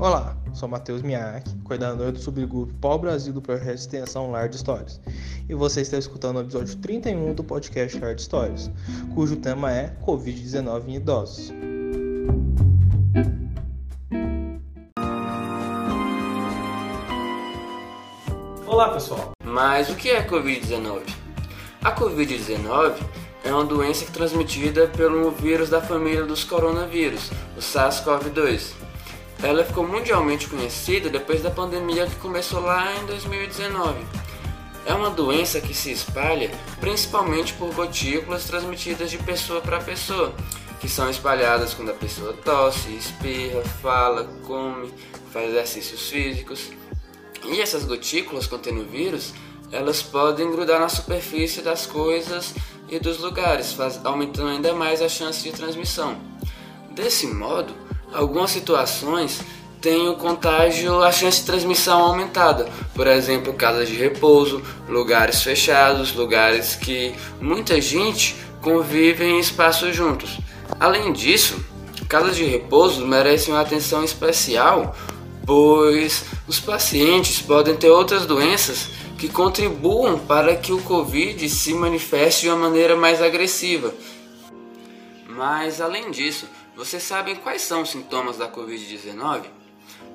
Olá, sou Matheus Miak, coordenador do subgrupo Pau Brasil do projeto de extensão Lar de Histórias. E você está escutando o episódio 31 do podcast Lar de Histórias, cujo tema é Covid-19 em idosos. Olá, pessoal. Mas o que é Covid-19? A Covid-19 é uma doença transmitida pelo vírus da família dos coronavírus, o SARS-CoV-2. Ela ficou mundialmente conhecida depois da pandemia que começou lá em 2019. É uma doença que se espalha principalmente por gotículas transmitidas de pessoa para pessoa, que são espalhadas quando a pessoa tosse, espirra, fala, come, faz exercícios físicos. E essas gotículas contendo vírus, elas podem grudar na superfície das coisas e dos lugares, aumentando ainda mais a chance de transmissão. Desse modo, algumas situações têm o contágio, a chance de transmissão aumentada. Por exemplo, casas de repouso, lugares fechados, lugares que muita gente convive em espaços juntos. Além disso, casas de repouso merecem uma atenção especial, pois os pacientes podem ter outras doenças que contribuam para que o Covid se manifeste de uma maneira mais agressiva. Mas além disso, vocês sabem quais são os sintomas da Covid-19?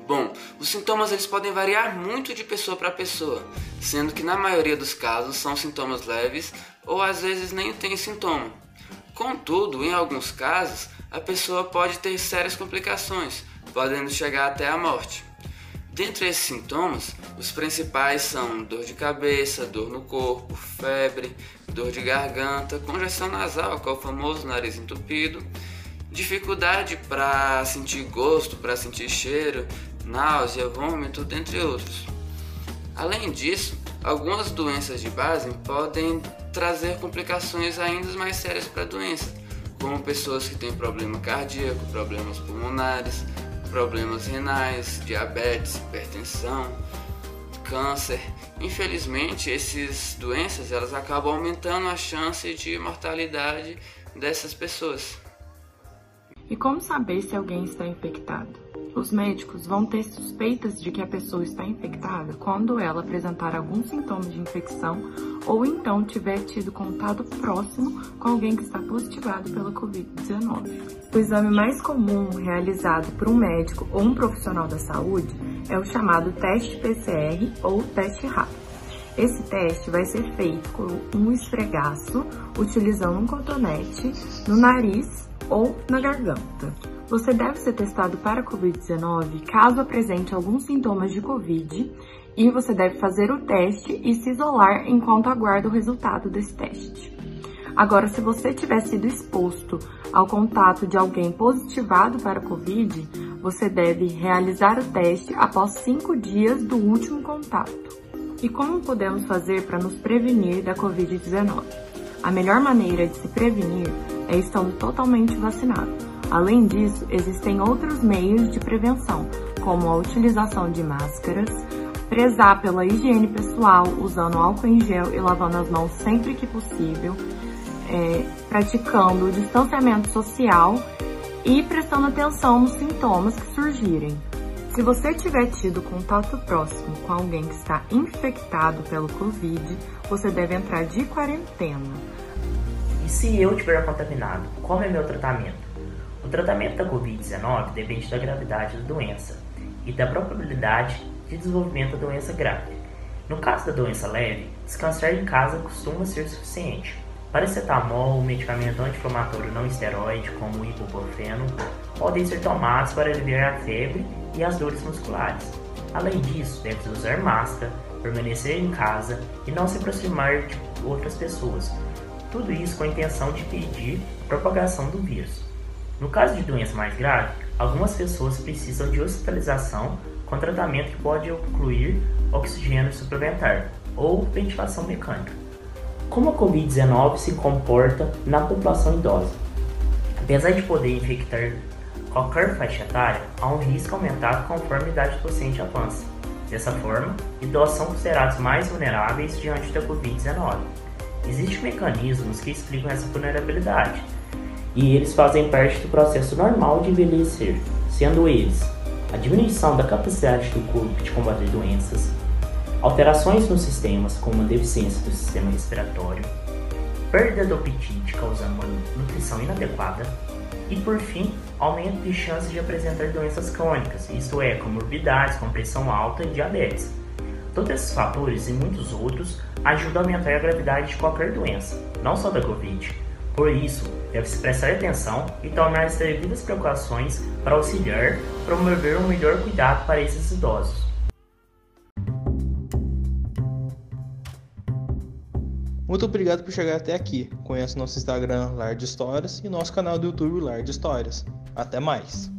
Bom, os sintomas eles podem variar muito de pessoa para pessoa, sendo que na maioria dos casos são sintomas leves ou às vezes nem tem sintoma. Contudo, em alguns casos, a pessoa pode ter sérias complicações, podendo chegar até a morte. Dentre esses sintomas, os principais são dor de cabeça, dor no corpo, febre, dor de garganta, congestão nasal, que é o famoso nariz entupido, dificuldade para sentir gosto, para sentir cheiro, náusea, vômito, dentre outros. Além disso, algumas doenças de base podem trazer complicações ainda mais sérias para a doença, como pessoas que têm problema cardíaco, problemas pulmonares, problemas renais, diabetes, hipertensão, câncer. Infelizmente, essas doenças elas acabam aumentando a chance de mortalidade dessas pessoas. E como saber se alguém está infectado? Os médicos vão ter suspeitas de que a pessoa está infectada quando ela apresentar algum sintoma de infecção ou então tiver tido contato próximo com alguém que está positivado pela Covid-19. O exame mais comum realizado por um médico ou um profissional da saúde é o chamado teste PCR ou teste rápido. Esse teste vai ser feito com um esfregaço, utilizando um cotonete no nariz ou na garganta. Você deve ser testado para Covid-19 caso apresente alguns sintomas de Covid e você deve fazer o teste e se isolar enquanto aguarda o resultado desse teste. Agora, se você tiver sido exposto ao contato de alguém positivado para Covid, você deve realizar o teste após cinco dias do último contato. E como podemos fazer para nos prevenir da Covid-19? A melhor maneira de se prevenir é estando totalmente vacinado. Além disso, existem outros meios de prevenção, como a utilização de máscaras, prezar pela higiene pessoal, usando álcool em gel e lavando as mãos sempre que possível, é, praticando o distanciamento social e prestando atenção nos sintomas que surgirem. Se você tiver tido contato próximo com alguém que está infectado pelo Covid, você deve entrar de quarentena. E se eu tiver contaminado, qual é meu tratamento? O tratamento da Covid-19 depende da gravidade da doença e da probabilidade de desenvolvimento da doença grave. No caso da doença leve, descansar em casa costuma ser suficiente. Paracetamol, medicamento anti-inflamatório não esteroide, como o ibuprofeno, podem ser tomados para aliviar a febre e as dores musculares. Além disso, deve usar máscara, permanecer em casa e não se aproximar de outras pessoas, tudo isso com a intenção de impedir a propagação do vírus. No caso de doença mais grave, algumas pessoas precisam de hospitalização com tratamento que pode incluir oxigênio suplementar ou ventilação mecânica. Como a Covid-19 se comporta na população idosa? Apesar de poder infectar qualquer faixa etária, há um risco aumentado conforme a idade do paciente avança. Dessa forma, idosos são considerados mais vulneráveis diante da Covid-19. Existem mecanismos que explicam essa vulnerabilidade, e eles fazem parte do processo normal de envelhecer, sendo eles a diminuição da capacidade do corpo de combater doenças, alterações nos sistemas como a deficiência do sistema respiratório, perda do apetite causando uma nutrição inadequada e, por fim, aumento de chances de apresentar doenças crônicas, isto é, comorbidades com pressão alta e diabetes. Todos esses fatores e muitos outros ajudam a aumentar a gravidade de qualquer doença, não só da Covid. Por isso, deve-se prestar atenção e tomar as devidas precauções para auxiliar promover um melhor cuidado para esses idosos. Muito obrigado por chegar até aqui. Conheça nosso Instagram Lar de Histórias e nosso canal do YouTube Lar de Histórias. Até mais!